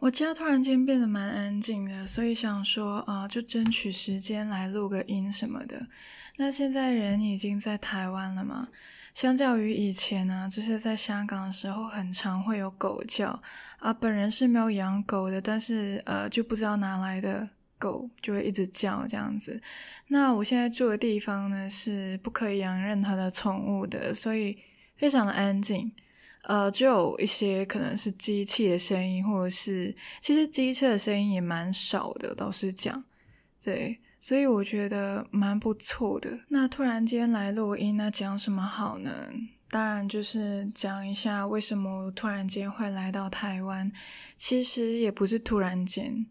我家突然间变得蛮安静的，所以想说啊，就争取时间来录个音什么的。那现在人已经在台湾了嘛，相较于以前呢，就是在香港的时候，很常会有狗叫啊。本人是没有养狗的，但是呃，就不知道哪来的狗就会一直叫这样子。那我现在住的地方呢，是不可以养任何的宠物的，所以非常的安静。呃，就有一些可能是机器的声音，或者是其实机车的声音也蛮少的，老实讲，对，所以我觉得蛮不错的。那突然间来录音，那讲什么好呢？当然就是讲一下为什么突然间会来到台湾。其实也不是突然间，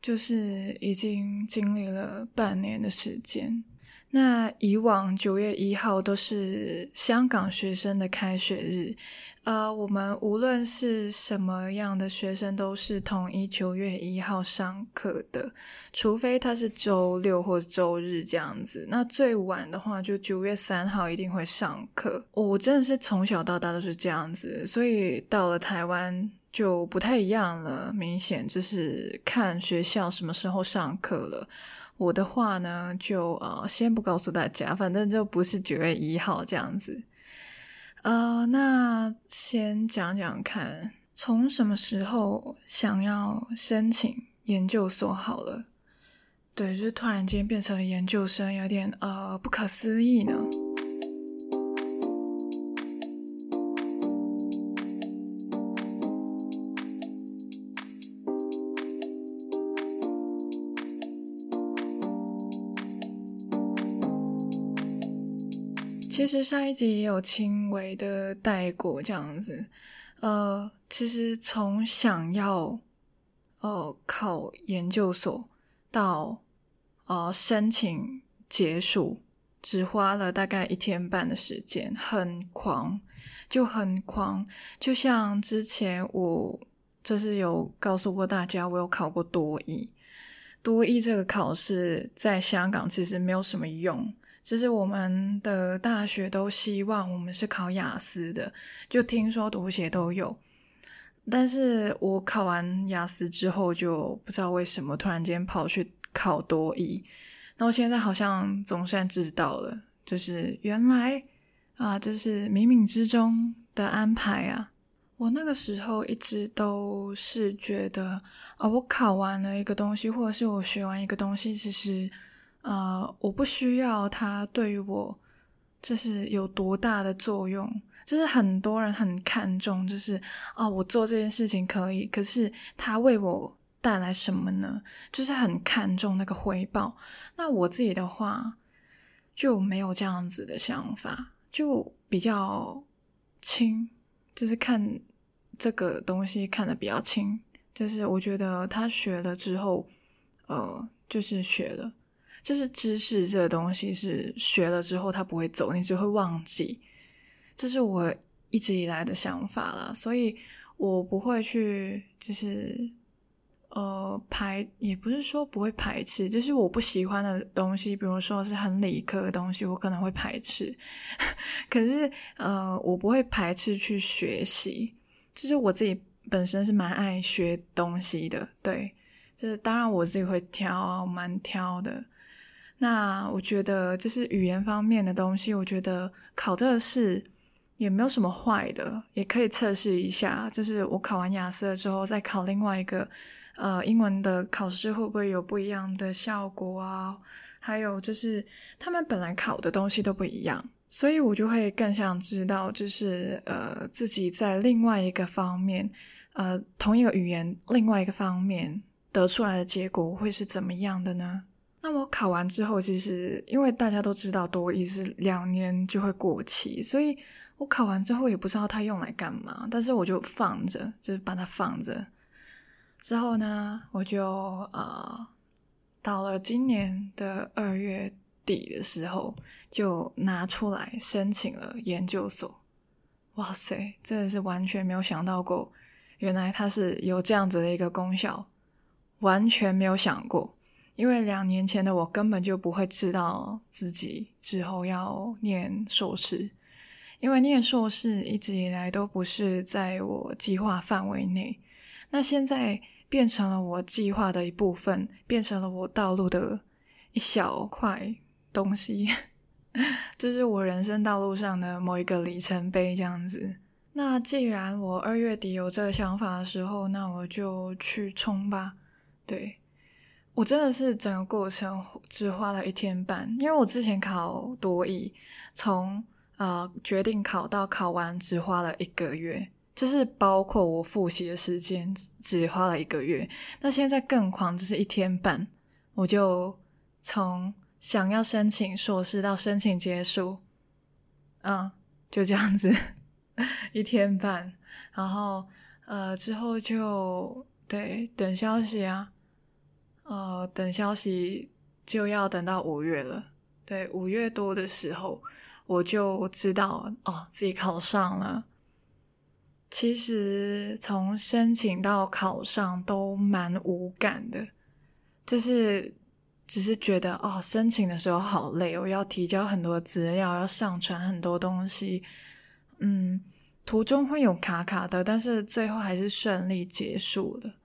就是已经经历了半年的时间。那以往九月一号都是香港学生的开学日，呃，我们无论是什么样的学生，都是统一九月一号上课的，除非他是周六或周日这样子。那最晚的话，就九月三号一定会上课。我真的是从小到大都是这样子，所以到了台湾就不太一样了，明显就是看学校什么时候上课了。我的话呢，就呃先不告诉大家，反正就不是九月一号这样子。呃，那先讲讲看，从什么时候想要申请研究所好了？对，就是突然间变成了研究生，有点呃不可思议呢。其实上一集也有轻微的带过这样子，呃，其实从想要呃考研究所到呃申请结束，只花了大概一天半的时间，很狂，就很狂，就像之前我就是有告诉过大家，我有考过多益，多益这个考试在香港其实没有什么用。其实我们的大学都希望我们是考雅思的，就听说读写都有。但是我考完雅思之后，就不知道为什么突然间跑去考多益。那我现在好像总算知道了，就是原来啊，这是冥冥之中的安排啊。我那个时候一直都是觉得啊，我考完了一个东西，或者是我学完一个东西，其实。呃，我不需要它对于我就是有多大的作用，就是很多人很看重，就是、哦，我做这件事情可以，可是它为我带来什么呢？就是很看重那个回报。那我自己的话就没有这样子的想法，就比较轻，就是看这个东西看得比较轻，就是我觉得他学了之后，呃，就是学了。就是知识这个东西是学了之后它不会走，你只会忘记。这是我一直以来的想法啦，所以我不会去就是呃排，也不是说不会排斥，就是我不喜欢的东西，比如说是很理科的东西，我可能会排斥。可是呃，我不会排斥去学习，就是我自己本身是蛮爱学东西的，对，就是当然我自己会挑，蛮挑的。那我觉得就是语言方面的东西，我觉得考这个试也没有什么坏的，也可以测试一下。就是我考完雅思了之后，再考另外一个呃英文的考试，会不会有不一样的效果啊？还有就是他们本来考的东西都不一样，所以我就会更想知道，就是呃自己在另外一个方面，呃同一个语言另外一个方面得出来的结果会是怎么样的呢？那我考完之后，其实因为大家都知道多益是两年就会过期，所以我考完之后也不知道它用来干嘛，但是我就放着，就是把它放着。之后呢，我就呃到了今年的二月底的时候，就拿出来申请了研究所。哇塞，真的是完全没有想到过，原来它是有这样子的一个功效，完全没有想过。因为两年前的我根本就不会知道自己之后要念硕士，因为念硕士一直以来都不是在我计划范围内。那现在变成了我计划的一部分，变成了我道路的一小块东西，这是我人生道路上的某一个里程碑，这样子。那既然我二月底有这个想法的时候，那我就去冲吧。对，我真的是整个过程只花了一天半，因为我之前考多益，从呃决定考到考完只花了一个月，就是包括我复习的时间只花了一个月。那现在更狂，就是一天半，我就从想要申请硕士到申请结束，嗯，就这样子。一天半，然后呃之后就对等消息啊，呃等消息就要等到五月了。对，五月多的时候我就知道哦自己考上了。其实从申请到考上都蛮无感的，就是只是觉得哦申请的时候好累，我要提交很多资料，要上传很多东西。嗯，途中会有卡卡的，但是最后还是顺利结束了。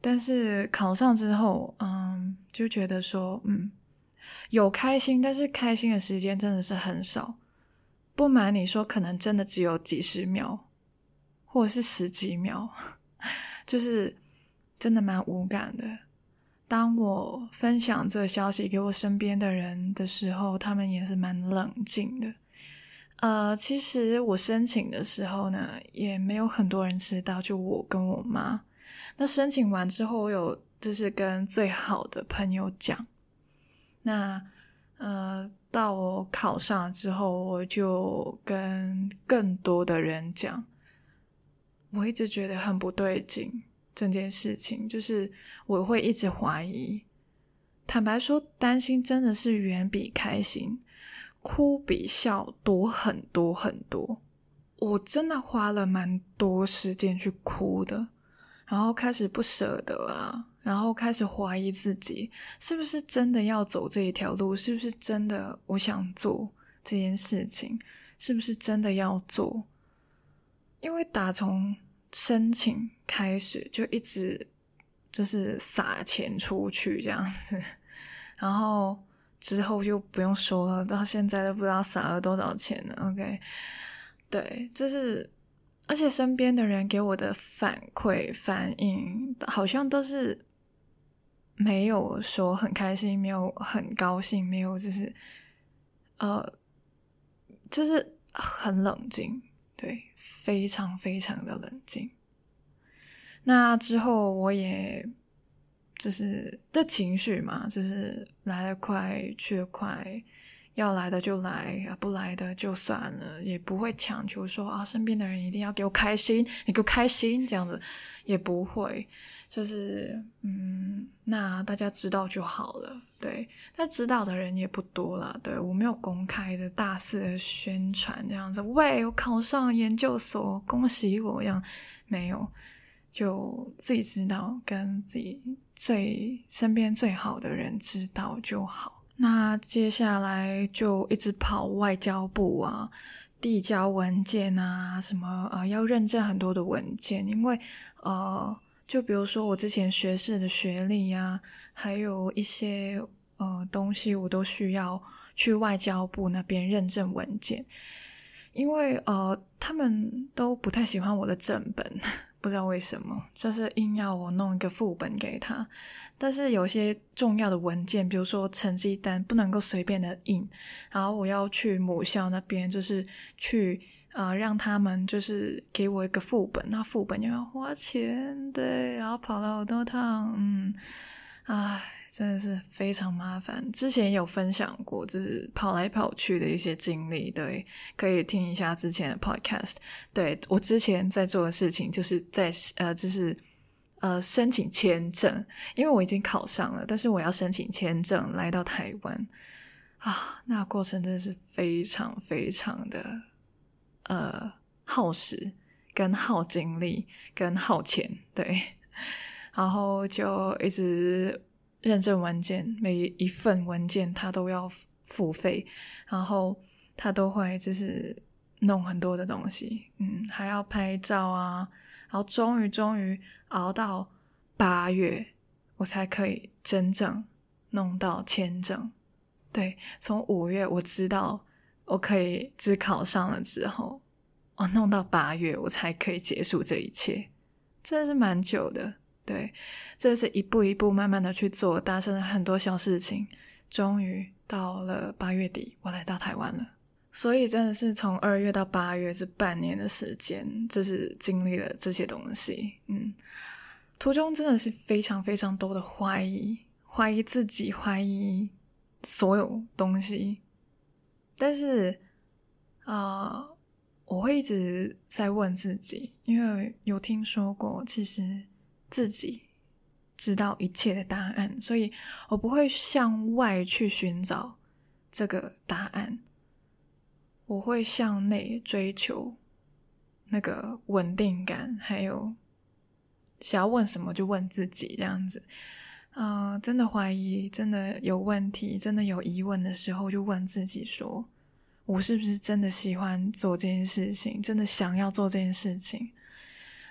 但是考上之后，嗯，就觉得说，嗯，有开心，但是开心的时间真的是很少。不瞒你说，可能真的只有几十秒，或者是十几秒，就是真的蛮无感的。当我分享这个消息给我身边的人的时候，他们也是蛮冷静的。呃，其实我申请的时候呢，也没有很多人知道，就我跟我妈。那申请完之后，我有就是跟最好的朋友讲。那呃，到我考上之后，我就跟更多的人讲。我一直觉得很不对劲，这件事情就是我会一直怀疑。坦白说，担心真的是远比开心。哭比笑多很多很多，我真的花了蛮多时间去哭的，然后开始不舍得啊，然后开始怀疑自己是不是真的要走这一条路，是不是真的我想做这件事情，是不是真的要做？因为打从申请开始就一直就是撒钱出去这样子，然后。之后就不用说了，到现在都不知道撒了多少钱了。OK，对，就是，而且身边的人给我的反馈反应，好像都是没有说很开心，没有很高兴，没有就是，呃，就是很冷静，对，非常非常的冷静。那之后我也。就是的情绪嘛，就是来得快去得快，要来的就来，啊不来的就算了，也不会强求说啊身边的人一定要给我开心，你给我开心这样子，也不会，就是嗯，那大家知道就好了，对，但知道的人也不多了，对，我没有公开的大肆的宣传这样子，喂，我考上研究所，恭喜我，这样没有，就自己知道跟自己。最身边最好的人知道就好。那接下来就一直跑外交部啊，递交文件啊，什么呃要认证很多的文件，因为呃，就比如说我之前学士的学历呀，还有一些呃东西，我都需要去外交部那边认证文件，因为呃他们都不太喜欢我的正本。不知道为什么，就是硬要我弄一个副本给他。但是有些重要的文件，比如说成绩单，不能够随便的印。然后我要去母校那边，就是去啊让他们就是给我一个副本，那副本又要花钱，对，然后跑了好多趟，嗯，唉。真的是非常麻烦。之前有分享过，就是跑来跑去的一些经历，对，可以听一下之前的 podcast。对，我之前在做的事情，就是在呃，就是呃申请签证，因为我已经考上了，但是我要申请签证来到台湾啊，那过程真的是非常非常的呃耗时、跟耗精力、跟耗钱，对，然后就一直。认证文件，每一份文件他都要付费，然后他都会就是弄很多的东西，嗯，还要拍照啊，然后终于终于熬到八月，我才可以真正弄到签证。对，从五月我知道我可以只考上了之后，哦，弄到八月我才可以结束这一切，真的是蛮久的。对，这是一步一步慢慢的去做，达成了很多小事情，终于到了八月底，我来到台湾了。所以真的是从二月到八月这半年的时间，就是经历了这些东西。嗯，途中真的是非常非常多的怀疑，怀疑自己，怀疑所有东西。但是啊、我会一直在问自己，因为有听说过，其实。自己知道一切的答案，所以我不会向外去寻找这个答案，我会向内追求那个稳定感，还有想要问什么就问自己这样子。啊、真的怀疑，真的有问题，真的有疑问的时候，就问自己说：我是不是真的喜欢做这件事情？真的想要做这件事情？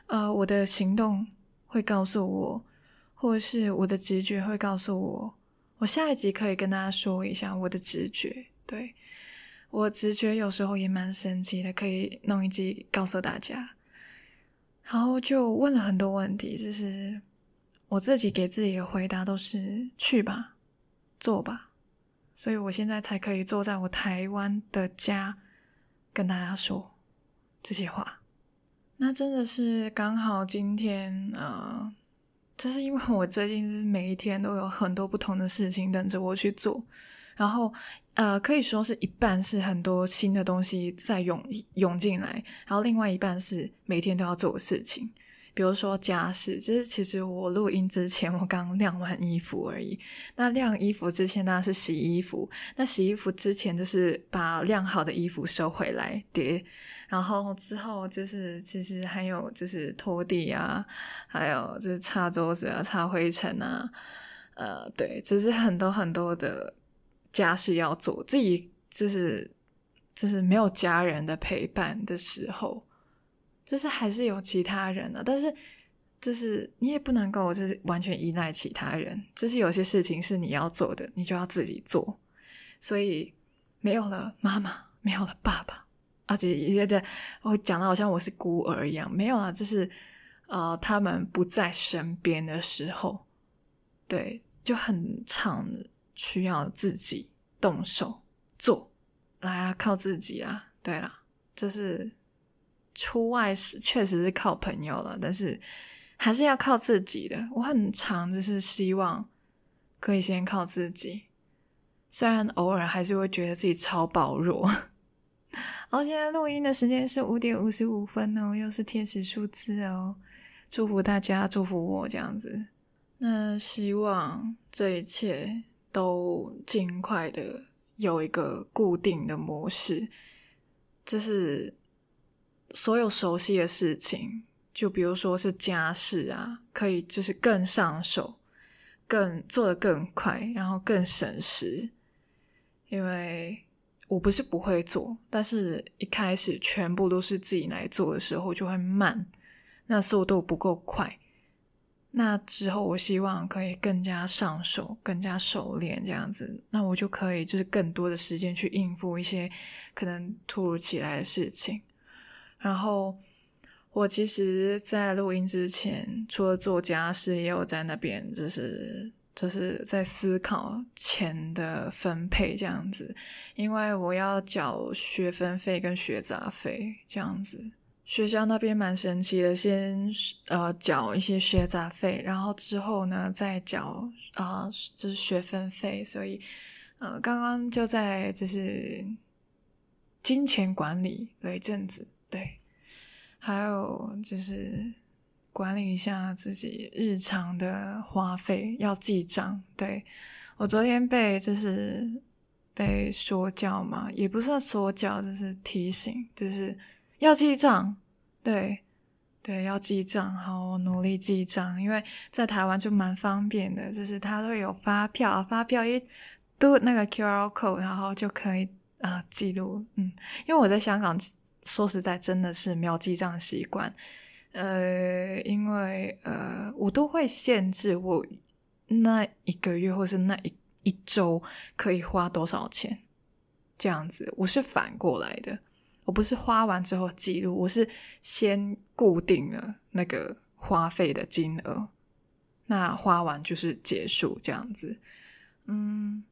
呃，我的行动。会告诉我，或者是我的直觉会告诉我。我下一集可以跟大家说一下我的直觉。对，我直觉有时候也蛮神奇的，可以弄一集告诉大家。然后就问了很多问题，就是我自己给自己的回答都是去吧，做吧。所以我现在才可以坐在我台湾的家，跟大家说这些话。那真的是刚好今天，呃，就是因为我最近是每一天都有很多不同的事情等着我去做，然后，呃，可以说是一半是很多新的东西在涌涌进来，然后另外一半是每天都要做的事情。比如说家事，就是其实我录音之前我刚晾完衣服而已。那晾衣服之前当然是洗衣服，那洗衣服之前就是把晾好的衣服收回来叠，然后之后就是其实还有就是拖地啊，还有就是擦桌子啊、擦灰尘啊，呃，对，就是很多很多的家事要做。自己就是就是没有家人的陪伴的时候。就是还是有其他人的，但是就是你也不能够就是完全依赖其他人，就是有些事情是你要做的，你就要自己做。所以没有了妈妈，没有了爸爸，而且也在我讲的好像我是孤儿一样，没有了，就是呃他们不在身边的时候，对，就很常需要自己动手做，来啊，靠自己啊，对啦，就是。出外是确实是靠朋友了，但是还是要靠自己的。我很常就是希望可以先靠自己，虽然偶尔还是会觉得自己超薄弱。然 后现在录音的时间是五点五十五分哦，又是天使数字哦，祝福大家，祝福我这样子。那希望这一切都尽快的有一个固定的模式，就是。所有熟悉的事情，就比如说是家事啊，可以就是更上手，更做得更快，然后更省时。因为我不是不会做，但是一开始全部都是自己来做的时候就会慢，那速度不够快。那之后我希望可以更加上手，更加熟练这样子，那我就可以就是更多的时间去应付一些可能突如其来的事情。然后我其实，在录音之前，除了做家事，也有在那边，就是就是在思考钱的分配这样子，因为我要缴学分费跟学杂费这样子。学校那边蛮神奇的，先呃缴一些学杂费，然后之后呢再缴啊、就是学分费，所以呃刚刚就在就是金钱管理了一阵子。对，还有就是管理一下自己日常的花费，要记账。对，我昨天被就是被说教嘛，也不算说教，就是提醒，就是要记账。对，对，要记账，好，我努力记账。因为在台湾就蛮方便的，就是它会有发票，发票一嘟那个 QR code，然后就可以啊、呃、记录。嗯，因为我在香港。说实在，真的是没有记账习惯，呃，因为呃，我都会限制我那一个月或是那一一周可以花多少钱，这样子。我是反过来的，我不是花完之后记录，我是先固定了那个花费的金额，那花完就是结束这样子。嗯，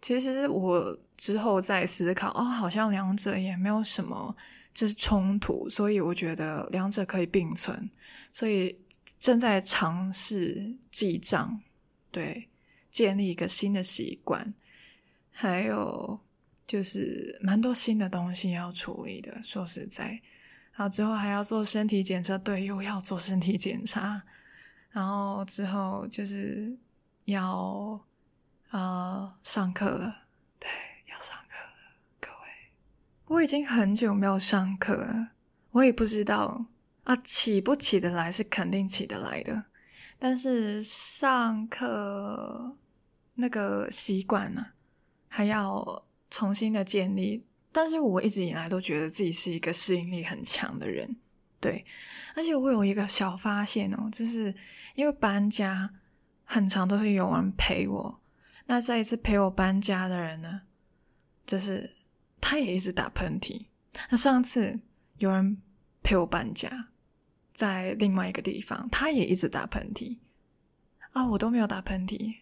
其实我之后再思考，哦，好像两者也没有什么。这是冲突，所以我觉得两者可以并存，所以正在尝试记账，对，建立一个新的习惯，还有就是蛮多新的东西要处理的。说实在，然后之后还要做身体检测，对，又要做身体检查，然后之后就是要呃上课了，对，要上课。我已经很久没有上课了，我也不知道啊，起不起得来是肯定起得来的，但是上课那个习惯呢，还要重新的建立。但是我一直以来都觉得自己是一个适应力很强的人，对，而且我有一个小发现哦，就是因为搬家很常都是有人陪我，那这一次陪我搬家的人呢，就是。他也一直打喷嚏。那上次有人陪我搬家，在另外一个地方，他也一直打喷嚏。啊，我都没有打喷嚏，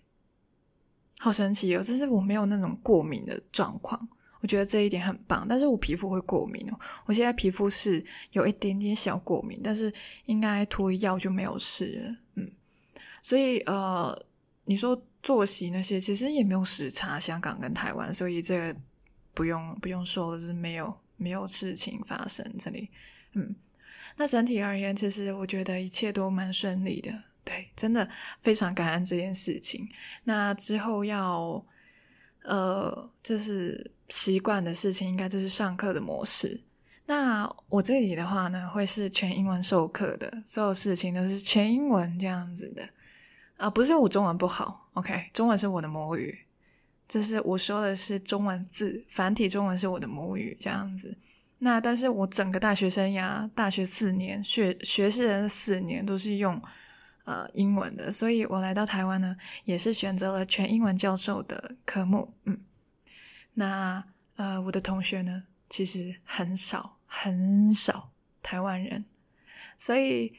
好神奇哦！就是我没有那种过敏的状况，我觉得这一点很棒。但是我皮肤会过敏哦，我现在皮肤是有一点点小过敏，但是应该涂药就没有事了。嗯，所以呃，你说作息那些，其实也没有时差，香港跟台湾，所以这个。不用不用说了，是没有没有事情发生这里，嗯，那整体而言，其实我觉得一切都蛮顺利的，对，真的非常感恩这件事情。那之后要呃，就是习惯的事情，应该就是上课的模式。那我这里的话呢，会是全英文授课的，所有事情都是全英文这样子的啊，不是我中文不好，OK，中文是我的母语。就是我说的是中文字，繁体中文是我的母语，这样子。那但是我整个大学生涯，大学四年学学士的四年都是用呃英文的，所以我来到台湾呢，也是选择了全英文教授的科目。嗯，那呃我的同学呢，其实很少很少台湾人，所以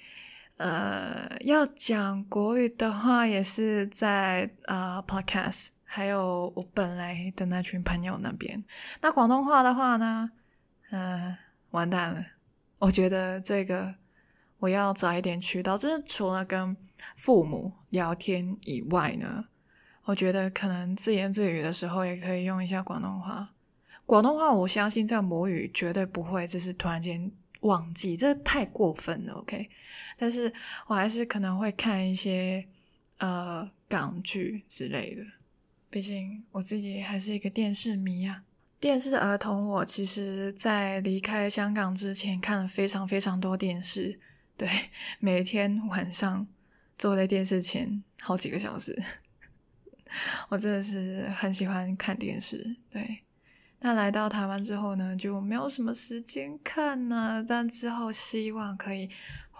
呃要讲国语的话，也是在呃 Podcast。还有我本来的那群朋友那边，那广东话的话呢，嗯、呃，完蛋了。我觉得这个我要找一点渠道，就是除了跟父母聊天以外呢，我觉得可能自言自语的时候也可以用一下广东话。广东话我相信这个母语绝对不会，就是突然间忘记，这太过分了。OK，但是我还是可能会看一些呃港剧之类的。毕竟我自己还是一个电视迷啊，电视儿童。我其实，在离开香港之前，看了非常非常多电视。对，每天晚上坐在电视前好几个小时，我真的是很喜欢看电视。对，那来到台湾之后呢，就没有什么时间看呢。但之后希望可以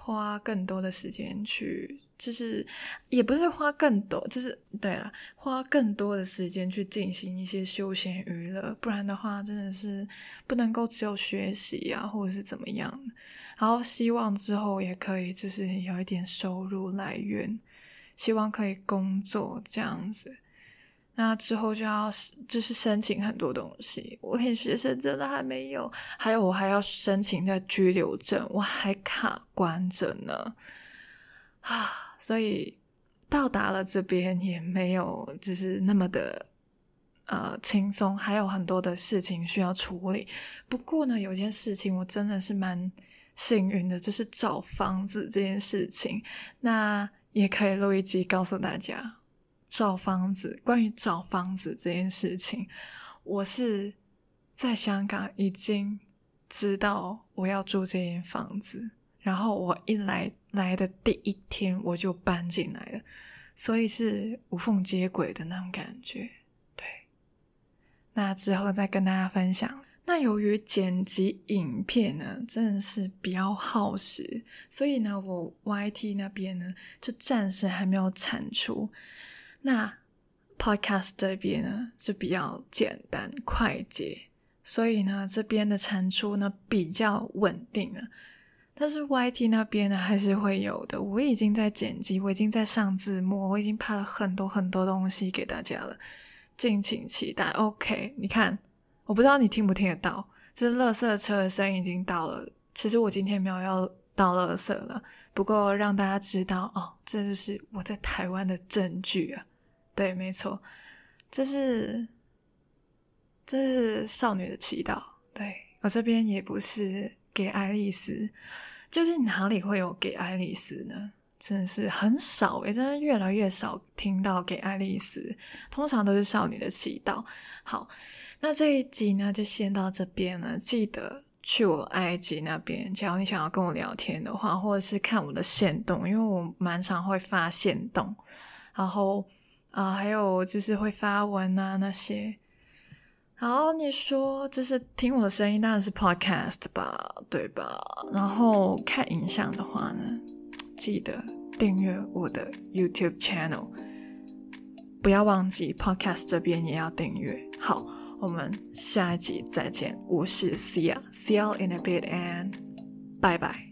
花更多的时间去。就是也不是花更多，就是对了，花更多的时间去进行一些休闲娱乐，不然的话真的是不能够只有学习啊，或者是怎么样。然后希望之后也可以，就是有一点收入来源，希望可以工作这样子。那之后就要就是申请很多东西，我连学生证都还没有，还有我还要申请的居留证，我还卡关着呢。啊，所以到达了这边也没有就是那么的呃轻松，还有很多的事情需要处理。不过呢，有件事情我真的是蛮幸运的，就是找房子这件事情。那也可以录一集告诉大家，找房子，关于找房子这件事情，我是在香港已经知道我要住这间房子。然后我一来来的第一天我就搬进来了，所以是无缝接轨的那种感觉。对，那之后再跟大家分享。那由于剪辑影片呢，真的是比较耗时，所以呢，我 YT 那边呢，就暂时还没有产出。那 Podcast 这边呢，就比较简单快捷，所以呢，这边的产出呢比较稳定了。但是 YT 那边呢，还是会有的。我已经在剪辑，我已经在上字幕，我已经拍了很多很多东西给大家了，敬请期待。OK，你看。我不知道你听不听得到，这垃圾车的声音已经到了。其实我今天没有要倒垃圾了，不过让大家知道哦，这就是我在台湾的证据啊。对，没错，这是这是少女的祈祷。对，我这边也不是给爱丽丝，究竟哪里会有给爱丽丝呢？真的是很少，也真的越来越少听到给爱丽丝，通常都是少女的祈祷。好。那这一集呢，就先到这边了。记得去我 IG 那边，假如你想要跟我聊天的话，或者是看我的线动，因为我蛮常会发线动，然后啊、还有就是会发文啊那些。然后你说就是听我的声音，当然是 Podcast 吧，对吧？然后看影像的话呢，记得订阅我的 YouTube channel，不要忘记 Podcast 这边也要订阅。好。我们下一集再见，我是 Sia，See you in a bit and bye bye。